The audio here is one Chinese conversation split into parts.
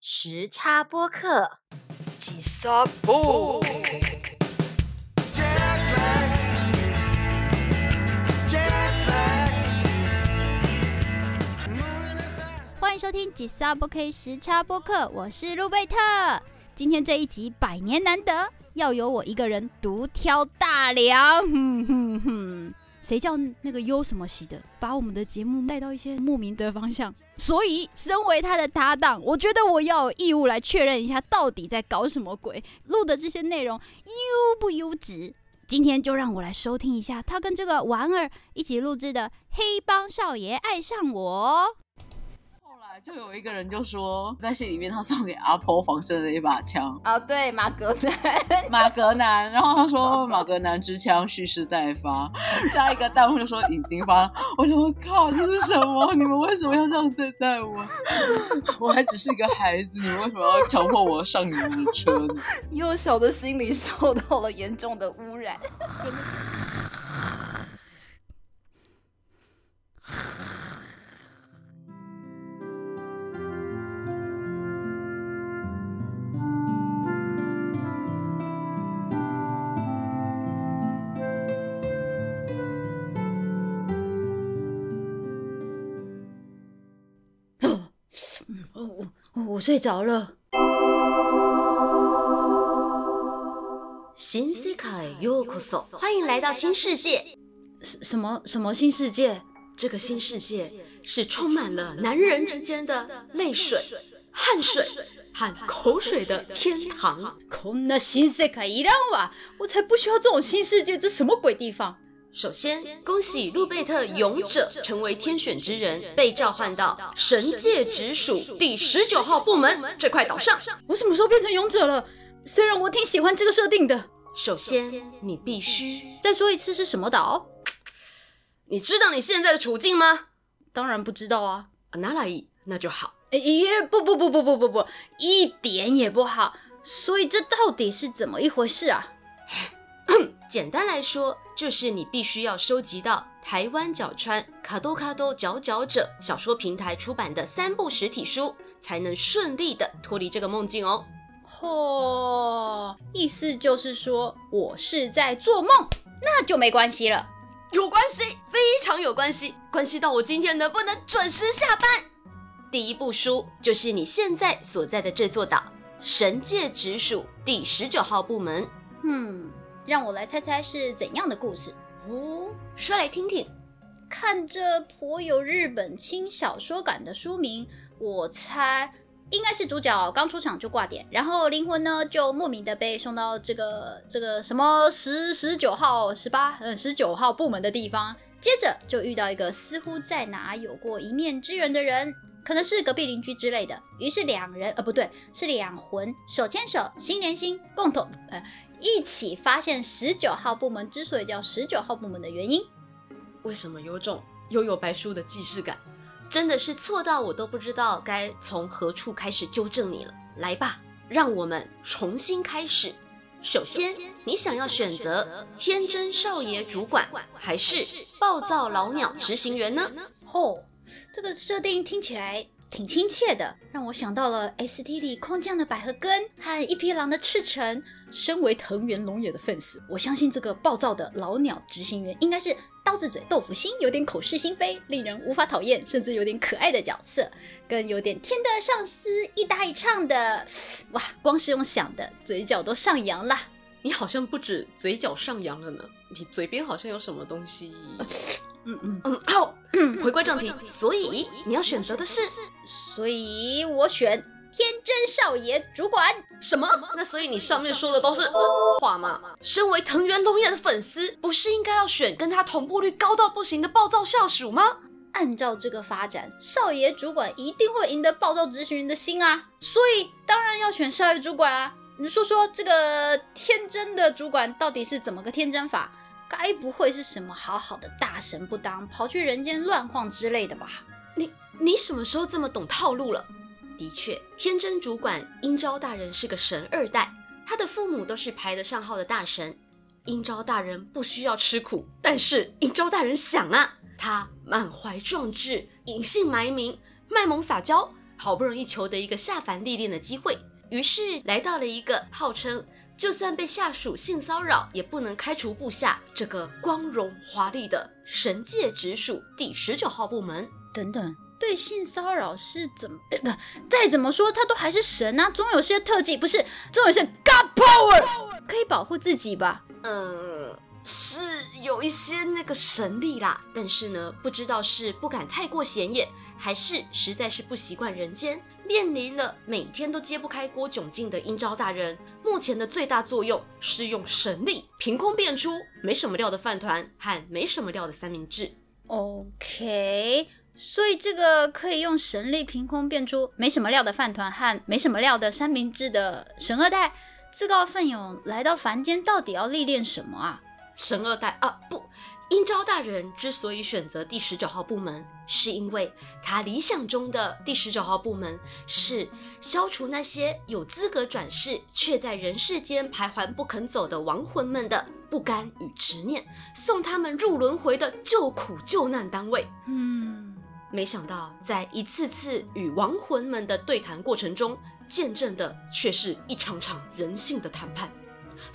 时差播客，几沙布。欢迎收听《吉萨播 K 时差播客》，我是路贝特。今天这一集百年难得，要由我一个人独挑大梁。哼哼哼，谁叫那个优什么喜的，把我们的节目带到一些莫名的方向？所以，身为他的搭档，我觉得我要有义务来确认一下，到底在搞什么鬼，录的这些内容优不优质？今天就让我来收听一下他跟这个玩儿一起录制的《黑帮少爷爱上我》。就有一个人就说，在戏里面他送给阿婆防身的一把枪，哦，对，马格南，马格南，然后他说马格南之枪蓄势待发，下一个弹幕就说已经发，我说靠，这是什么？你们为什么要这样对待我？我还只是一个孩子，你们为什么要强迫我上你们的车呢？幼小的心灵受到了严重的污染。我我我睡着了。新世界ようこそ，欢迎来到新世界。什什么什么新世界？这个新世界是充满了男人之间的泪水、汗水和口水的天堂。こんな新世界いらんわ！我才不需要这种新世界，这什么鬼地方？ 首先，恭喜路贝特勇者成为天选之人，被召唤到神界直属第十九号部门这块岛上。我什么时候变成勇者了？虽然我挺喜欢这个设定的。首先，你必须再说一次是什么岛？你知道你现在的处境吗？当然不知道啊。拿来，那就好。咦，不不不不不不不，一点也不好。所以这到底是怎么一回事啊？简单来说，就是你必须要收集到台湾角川卡多卡多佼佼者小说平台出版的三部实体书，才能顺利的脱离这个梦境哦。嚯，意思就是说我是在做梦，那就没关系了。有关系，非常有关系，关系到我今天能不能准时下班。第一部书就是你现在所在的这座岛神界直属第十九号部门。嗯，让我来猜猜是怎样的故事哦，说来听听。看这颇有日本轻小说感的书名，我猜应该是主角刚出场就挂点，然后灵魂呢就莫名的被送到这个这个什么十十九号、十八呃十九号部门的地方，接着就遇到一个似乎在哪有过一面之缘的人，可能是隔壁邻居之类的。于是两人呃不对，是两魂手牵手心连心，共同呃一起发现十九号部门之所以叫十九号部门的原因。为什么有种悠悠白书的既视感？真的是错到我都不知道该从何处开始纠正你了。来吧，让我们重新开始。首先，你想要选择天真少爷主管，还是暴躁老鸟执行员呢？哦，这个设定听起来挺亲切的，让我想到了 ST 里空降的百合根和一匹狼的赤诚。身为藤原龙也的粉丝，我相信这个暴躁的老鸟执行员应该是刀子嘴豆腐心，有点口是心非，令人无法讨厌，甚至有点可爱的角色，跟有点天的上司一搭一唱的，哇，光是用想的嘴角都上扬啦。你好像不止嘴角上扬了呢，你嘴边好像有什么东西。嗯嗯嗯，好，回归正题，所以你要选择的是，所以我选。天真少爷主管什么？那所以你上面说的都是话吗？身为藤原龙也的粉丝，不是应该要选跟他同步率高到不行的暴躁下属吗？按照这个发展，少爷主管一定会赢得暴躁执行员的心啊！所以当然要选少爷主管啊！你说说这个天真的主管到底是怎么个天真法？该不会是什么好好的大神不当，跑去人间乱晃之类的吧？你你什么时候这么懂套路了？的确，天真主管英昭大人是个神二代，他的父母都是排得上号的大神。英昭大人不需要吃苦，但是英昭大人想啊，他满怀壮志，隐姓埋名，卖萌撒娇，好不容易求得一个下凡历练的机会，于是来到了一个号称就算被下属性骚扰也不能开除部下这个光荣华丽的神界直属第十九号部门。等等，被性骚扰是怎么？呃不，再怎么说他都还是神啊，总有些特技，不是，总有些 God power 可以保护自己吧？嗯，是有一些那个神力啦，但是呢，不知道是不敢太过显眼，还是实在是不习惯人间，面临了每天都揭不开锅窘境的阴招大人。目前的最大作用是用神力凭空变出没什么料的饭团和没什么料的三明治。OK，所以这个可以用神力凭空变出没什么料的饭团和没什么料的三明治的神二代，自告奋勇来到凡间，到底要历练什么啊？神二代啊，不，英招大人之所以选择第十九号部门，是因为他理想中的第十九号部门是消除那些有资格转世却在人世间徘徊不肯走的亡魂们的不甘与执念，送他们入轮回的救苦救难单位。嗯，没想到，在一次次与亡魂们的对谈过程中，见证的却是一场场人性的谈判。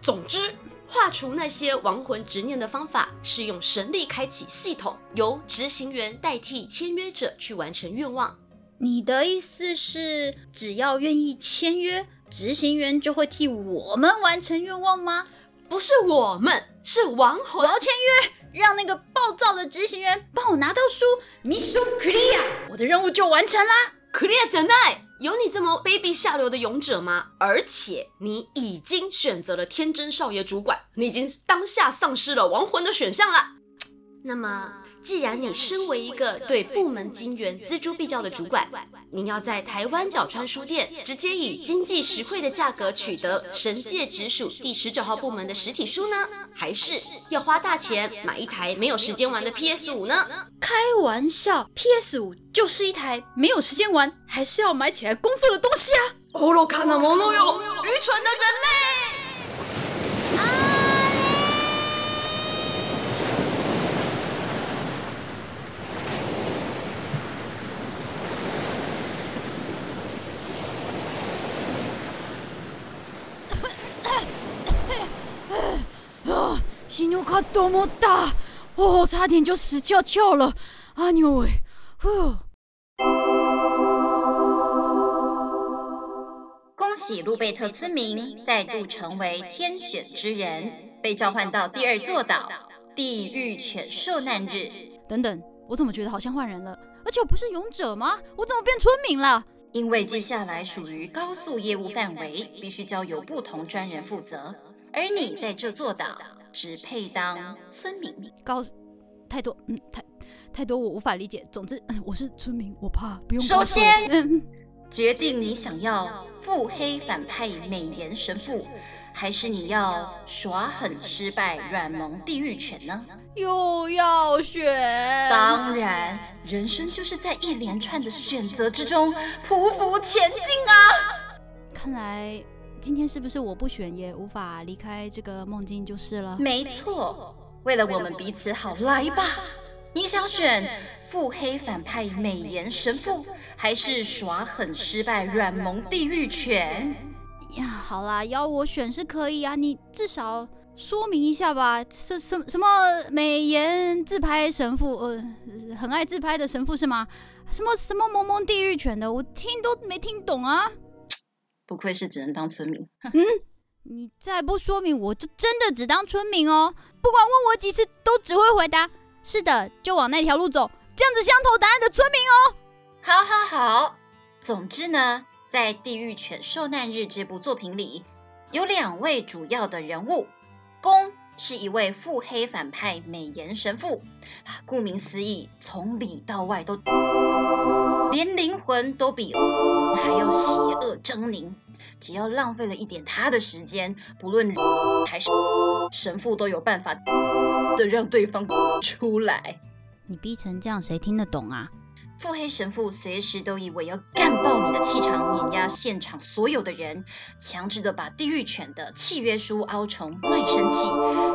总之，画除那些亡魂执念的方法是用神力开启系统，由执行员代替签约者去完成愿望。你的意思是，只要愿意签约，执行员就会替我们完成愿望吗？不是我们，是亡魂我。要签约，让那个暴躁的执行员帮我拿到书，Mission Clear，我的任务就完成啦。Clear 真奈，有你这么卑鄙下流的勇者吗？而且你已经选择了天真少爷主管，你已经当下丧失了亡魂的选项了。那么，既然你身为一个对部门金源锱铢必较的主管，您要在台湾角川书店直接以经济实惠的价格取得神界直属第十九号部门的实体书呢，还是要花大钱买一台没有时间玩的 PS 五呢？开玩笑，PS 五就是一台没有时间玩，还是要买起来功夫的东西啊！愚かなものよ，愚蠢的人类！ 啊，心牛卡多么大，哦，差点就死翘翘了，啊牛喂，呼。恭喜路贝特村民再度成为天选之人，被召唤到第二座岛——地狱犬受难日。等等，我怎么觉得好像换人了？而且我不是勇者吗？我怎么变村民了？因为接下来属于高速业务范围，必须交由不同专人负责，而你在这座岛只配当村民。高太多，嗯，太太多，我无法理解。总之，嗯我是村民，我怕不用。首先嗯，嗯决定你想要腹黑反派美颜神父，还是你要耍狠失败软萌地狱犬呢？又要选，当然，人生就是在一连串的选择之中匍匐前进啊！看来今天是不是我不选也无法离开这个梦境就是了？没错，为了我们彼此好，来吧！你想选腹黑反派美颜神父，还是耍狠失败软萌地狱犬？呀，好啦，要我选是可以啊，你至少说明一下吧。什什什么美颜自拍神父，呃，很爱自拍的神父是吗？什么什么萌萌地狱犬的，我听都没听懂啊！不愧是只能当村民。嗯你再不说明，我就真的只当村民哦。不管问我几次，都只会回答是的，就往那条路走。这样子相投答案的村民哦。好好好，总之呢，在《地狱犬受难日》这部作品里，有两位主要的人物，公是一位腹黑反派美颜神父，啊，顾名思义，从里到外都连灵魂都比还要邪恶狰狞。只要浪费了一点他的时间，不论还是神父都有办法的让对方出来。你逼成这样，谁听得懂啊？腹黑神父随时都以为要干爆你的气场，碾压现场所有的人，强制的把地狱犬的契约书凹成卖身契，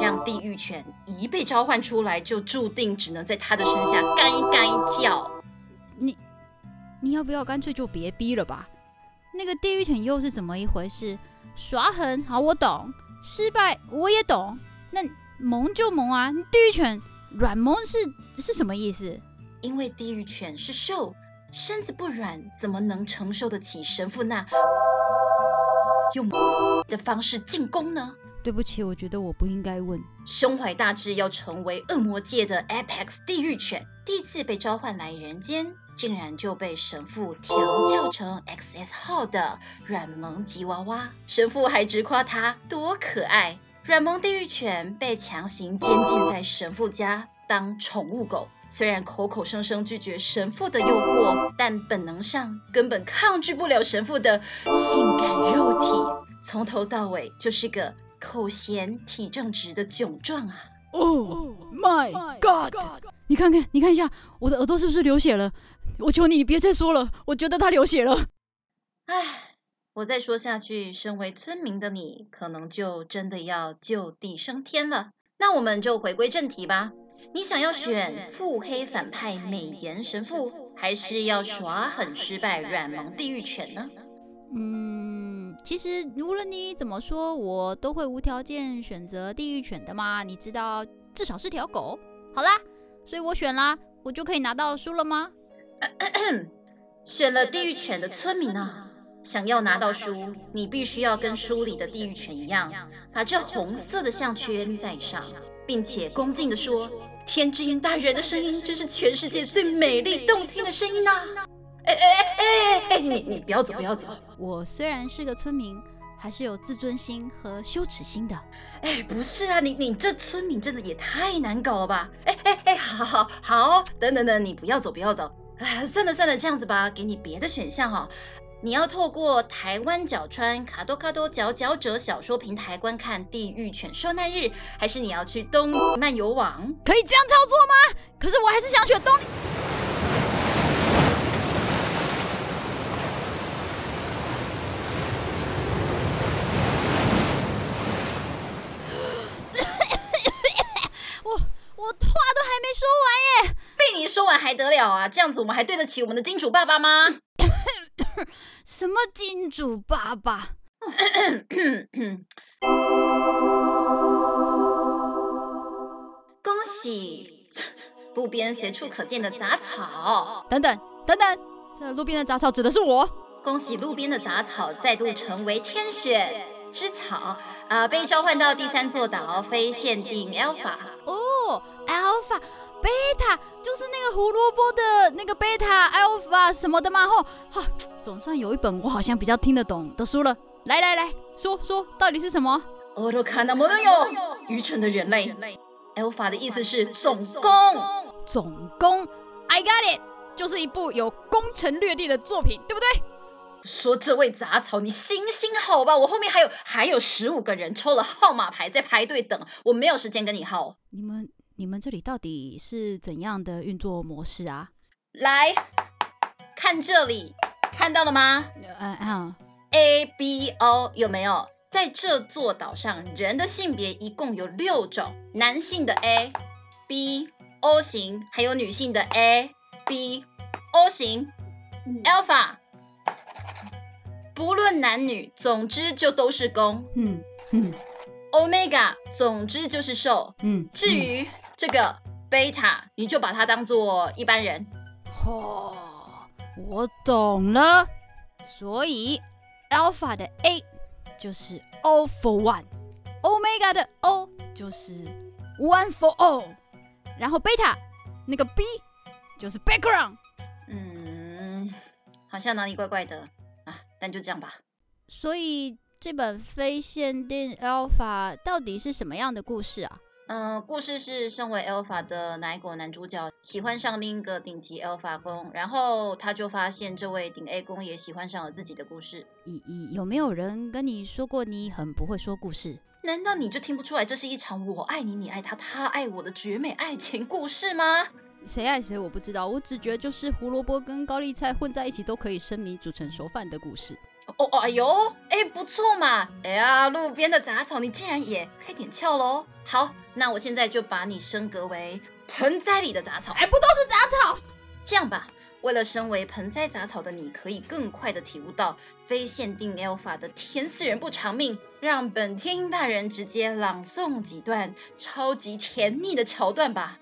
让地狱犬一被召唤出来，就注定只能在他的身下干一干一叫。你要不要干脆就别逼了吧？那个地狱犬又是怎么一回事？耍狠好我懂，失败我也懂。那萌就萌啊，地狱犬软萌是是什么意思？因为地狱犬是兽，身子不软，怎么能承受得起神父那用的方式进攻呢？对不起，我觉得我不应该问。胸怀大志要成为恶魔界的 Apex 地狱犬，第一次被召唤来人间，竟然就被神父调教成 XS 号的软萌吉娃娃。神父还直夸它多可爱。软萌地狱犬被强行监禁在神父家当宠物狗，虽然口口声声拒绝神父的诱惑，但本能上根本抗拒不了神父的性感肉体，从头到尾就是个口嫌体正直的囧状啊！Oh my God！你看看，你看一下，我的耳朵是不是流血了？我求你，你别再说了，我觉得他流血了。唉，我再说下去，身为村民的你，可能就真的要就地升天了。那我们就回归正题吧。你想要选腹黑反派美颜神父，还是要耍狠失败软萌地狱犬呢？嗯，其实无论你怎么说，我都会无条件选择地狱犬的嘛。你知道，至少是条狗。好啦，所以我选啦，我就可以拿到书了吗？选了地狱犬的村民啊，想要拿到书，你必须要跟书里的地狱犬一样，把这红色的项圈戴上，并且恭敬地说：“天之音大人的声音真是全世界最美丽动听的声音呐、哎哎哎哎哎，你你不要走，不要走！我虽然是个村民，还是有自尊心和羞耻心的。哎，不是啊，你你这村民真的也太难搞了吧？哎哎哎，好好好好，等等等，你不要走，不要走。哎，算了算了，这样子吧，给你别的选项哈、你要透过台湾角川卡多卡多佼佼者小说平台观看《地狱犬受难日》，还是你要去东漫游网？可以这样操作吗？可是我还是想选东。我我话都还没说完耶！被你说完还得了啊？这样子我们还对得起我们的金主爸爸吗？什么金主爸爸？恭喜路边随处可见的杂草。等等等等，这路边的杂草指的是我。恭喜路边的杂草再度成为天选之草，啊、被召唤到第三座岛非限定 Alpha。哦，alpha、beta 就是那个胡萝卜的那个 beta、alpha 什么的嘛。吼，哈，总算有一本我好像比较听得懂的书了。来来来说说，到底是什么？愚かなものよ，愚蠢的人类。Alpha 的意思是总攻。总攻，I got it，就是一部有攻城略地的作品，对不对？说这位杂草，你行行好吧，我后面还有还有十五个人抽了号码牌在排队等，我没有时间跟你耗。你们 你们这里到底是怎样的运作模式啊？来看这里，看到了吗呃啊，？A B O 有没有？在这座岛上，人的性别一共有六种：男性的 A、B、O 型，还有女性的 A、B、O 型。Alpha，不论男女，总之就都是公。嗯嗯 Omega，总之就是受。嗯。至于这个贝塔，你就把它当做一般人。哦，我懂了。所以 alpha 的 A 就是 all for one，omega 的 O 就是 one for all，然后 beta 那个 B 就是 background。嗯，好像哪里怪怪的啊，但就这样吧。所以这本非限定 alpha 到底是什么样的故事啊？嗯，故事是身为 Alpha 的奶狗男主角喜欢上另一个顶级 Alpha 公，然后他就发现这位顶 A 公也喜欢上了自己的故事。咦咦有没有人跟你说过你很不会说故事？难道你就听不出来这是一场我爱你，你爱他，他爱我的绝美爱情故事吗？谁爱谁我不知道，我只觉得就是胡萝卜跟高丽菜混在一起都可以生米煮成熟饭的故事。哦哦，哎呦，哎，不错嘛！哎呀，路边的杂草，你竟然也开点窍喽！好，那我现在就把你升格为盆栽里的杂草。哎，不都是杂草？这样吧，为了身为盆栽杂草的你可以更快的体悟到非限定 Alpha 的天赐人不偿命，让本天鹰大人直接朗诵几段超级甜腻的桥段吧。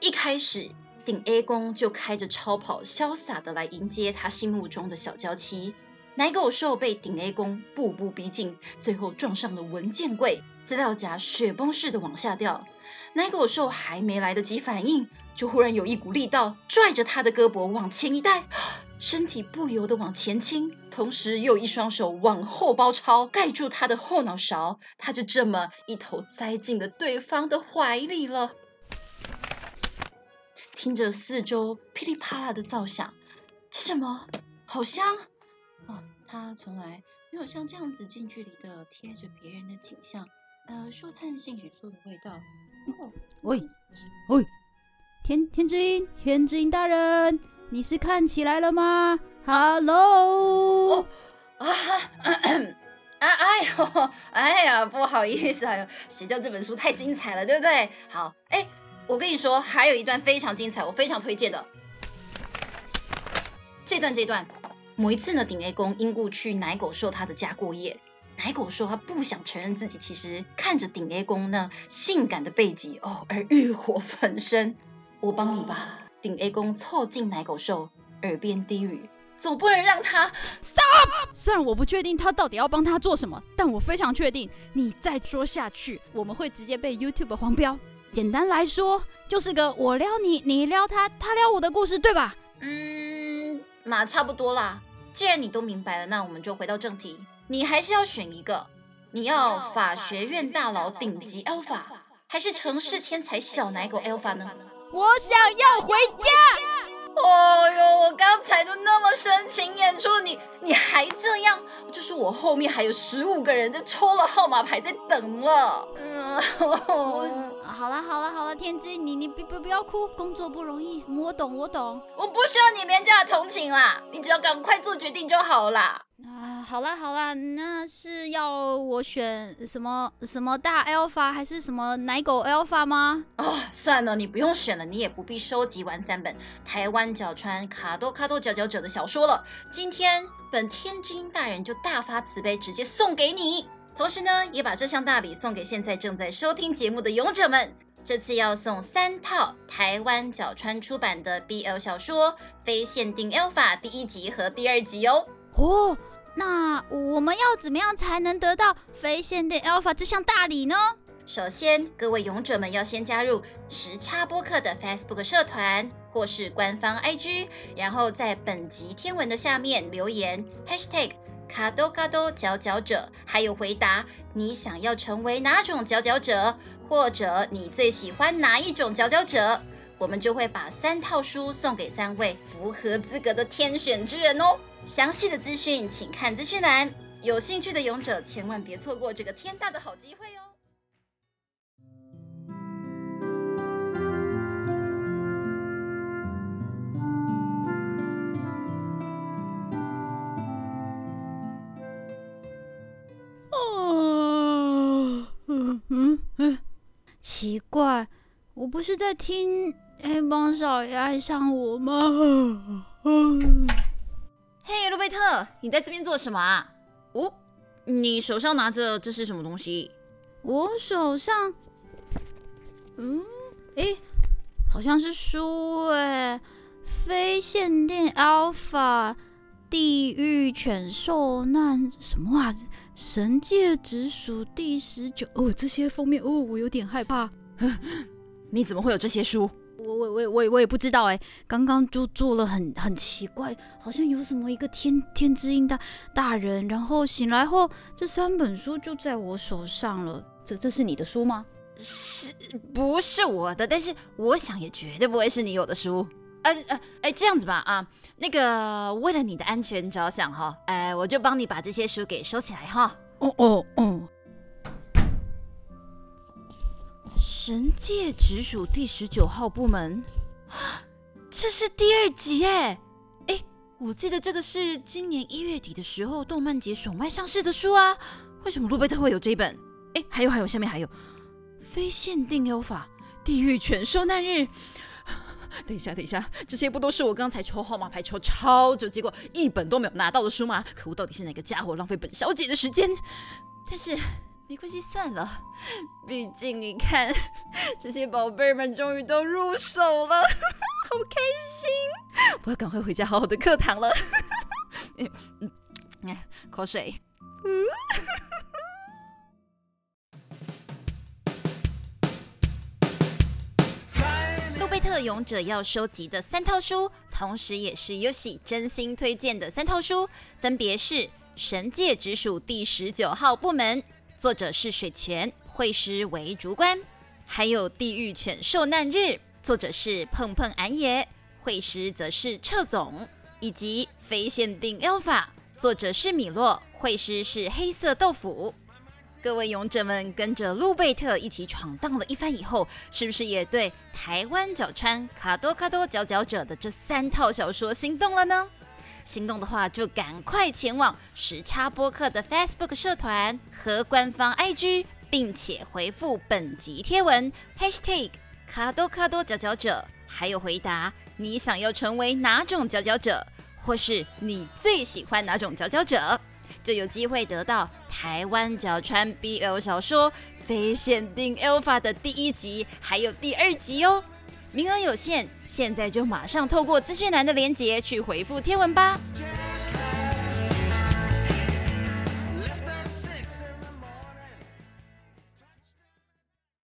一开始，顶 A 公就开着超跑，潇洒的来迎接他心目中的小娇妻。奶狗兽被顶 A 公步步逼近，最后撞上了文件柜，资料夹雪崩似的往下掉。奶狗兽还没来得及反应，就忽然有一股力道拽着他的胳膊往前一带，身体不由得往前倾，同时又一双手往后包抄，盖住他的后脑勺，他就这么一头栽进了对方的怀里了。听着四周噼里啪啦的噪响，这什么？好香哦！他从来没有像这样子近距离的贴着别人的景象，呃，嗅探性许做的味道。哦，喂喂，天天之音，天之音大人，你是看起来了吗？Hello，啊啊！哎呦，哎呀，不好意思，哎呦，谁叫这本书太精彩了，对不对？好，哎，我跟你说，还有一段非常精彩，我非常推荐的。这段这段，某一次呢，顶 A 公因故去奶狗兽他的家过夜。奶狗说他不想承认自己其实看着顶 A 公那性感的背脊哦而欲火焚身。我帮你吧，顶 A 公凑近奶狗兽耳边低语，总不能让他虽然我不确定他到底要帮他做什么，但我非常确定，你再说下去，我们会直接被 YouTube 黄标。简单来说，就是个我撩你，你撩他，他撩我的故事，对吧？嗯，嘛差不多啦。既然你都明白了，那我们就回到正题。你还是要选一个，你要法学院大佬顶级 Alpha，还是城市天才小奶狗 Alpha 呢？我想要回家。哦哟，我刚才都那么深情演出，你你还这样？就是我后面还有十五个人在抽了号码牌在等了。嗯，我好了好了好了，天之，你你不不不要哭，工作不容易，我懂我懂。我不需要你廉价的同情啦，你只要赶快做决定就好啦。啊，好啦好啦，那是要我选什么什么大 Alpha 还是什么奶狗 Alpha 吗？哦，算了，你不用选了，你也不必收集完三本台湾角川卡多卡多佼佼者的小说了。今天本天之音大人就大发慈悲，直接送给你。同时呢，也把这项大礼送给现在正在收听节目的勇者们。这次要送三套台湾角川出版的 BL 小说《非限定 Alpha》第一集和第二集哦。哦，那我们要怎么样才能得到非限定 Alpha 这项大礼呢？首先，各位勇者们要先加入时差播客的 Facebook 社团或是官方 IG，然后在本集天文的下面留言 Hashtag 卡多卡多佼佼者，还有回答你想要成为哪种佼佼者，或者你最喜欢哪一种佼佼者，我们就会把三套书送给三位符合资格的天选之人哦。详细的资讯请看资讯栏，有兴趣的勇者千万别错过这个天大的好机会哦。奇怪，我不是在听黑帮少爷爱上我吗？嗯 嘿，路贝特，你在这边做什么啊？哦，你手上拿着这是什么东西？我手上，嗯，诶，好像是书诶，非限定 Alpha 地狱犬受难什么啊？神界直属第十九哦，这些封面哦，我有点害怕。你怎么会有这些书？我我我我我也不知道哎，刚刚就做了很很奇怪，好像有什么一个天天之音大大人，然后醒来后这三本书就在我手上了。这这是你的书吗？是不是我的？但是我想也绝对不会是你有的书。呃呃，哎，这样子吧，啊，那个为了你的安全着想哈，哎，我就帮你把这些书给收起来哈。哦哦哦，神界直属第十九号部门，这是第二集哎哎，我记得这个是今年一月底的时候动漫节首卖上市的书啊，为什么路贝特会有这一本？哎，还有还有，下面还有非限定优法地狱犬受难日，等一下，等一下，这些不都是我刚才抽号码牌抽超久，结果一本都没有拿到的书吗？可恶，到底是哪个家伙浪费本小姐的时间？但是没关系，算了，毕竟你看，这些宝贝们终于都入手了，好开心！我要赶快回家好好的课堂了。嗯嗯，哎，口水。路 特勇者要收集的三套书，同时也是 y o s i 真心推荐的三套书，分别是《神界直属第十九号部门》，作者是水泉，绘师为竹关；还有《地狱犬受难日》，作者是碰碰俺也，绘师则是彻总，以及《非限定 Alpha》，作者是米洛，绘师是黑色豆腐。各位勇者们跟着路贝特一起闯荡了一番以后，是不是也对台湾角川卡多卡多佼佼者的这三套小说心动了呢？心动的话，就赶快前往时差播客的 Facebook 社团和官方 IG，并且回复本集贴文 Hashtag 卡多卡多佼佼者，还有回答你想要成为哪种佼佼者，或是你最喜欢哪种佼佼者。就有机会得到台湾角川 BL 小说《非限定 Alpha》的第一集，还有第二集哦。名额有限，现在就马上透过资讯栏的链接去回复天文吧。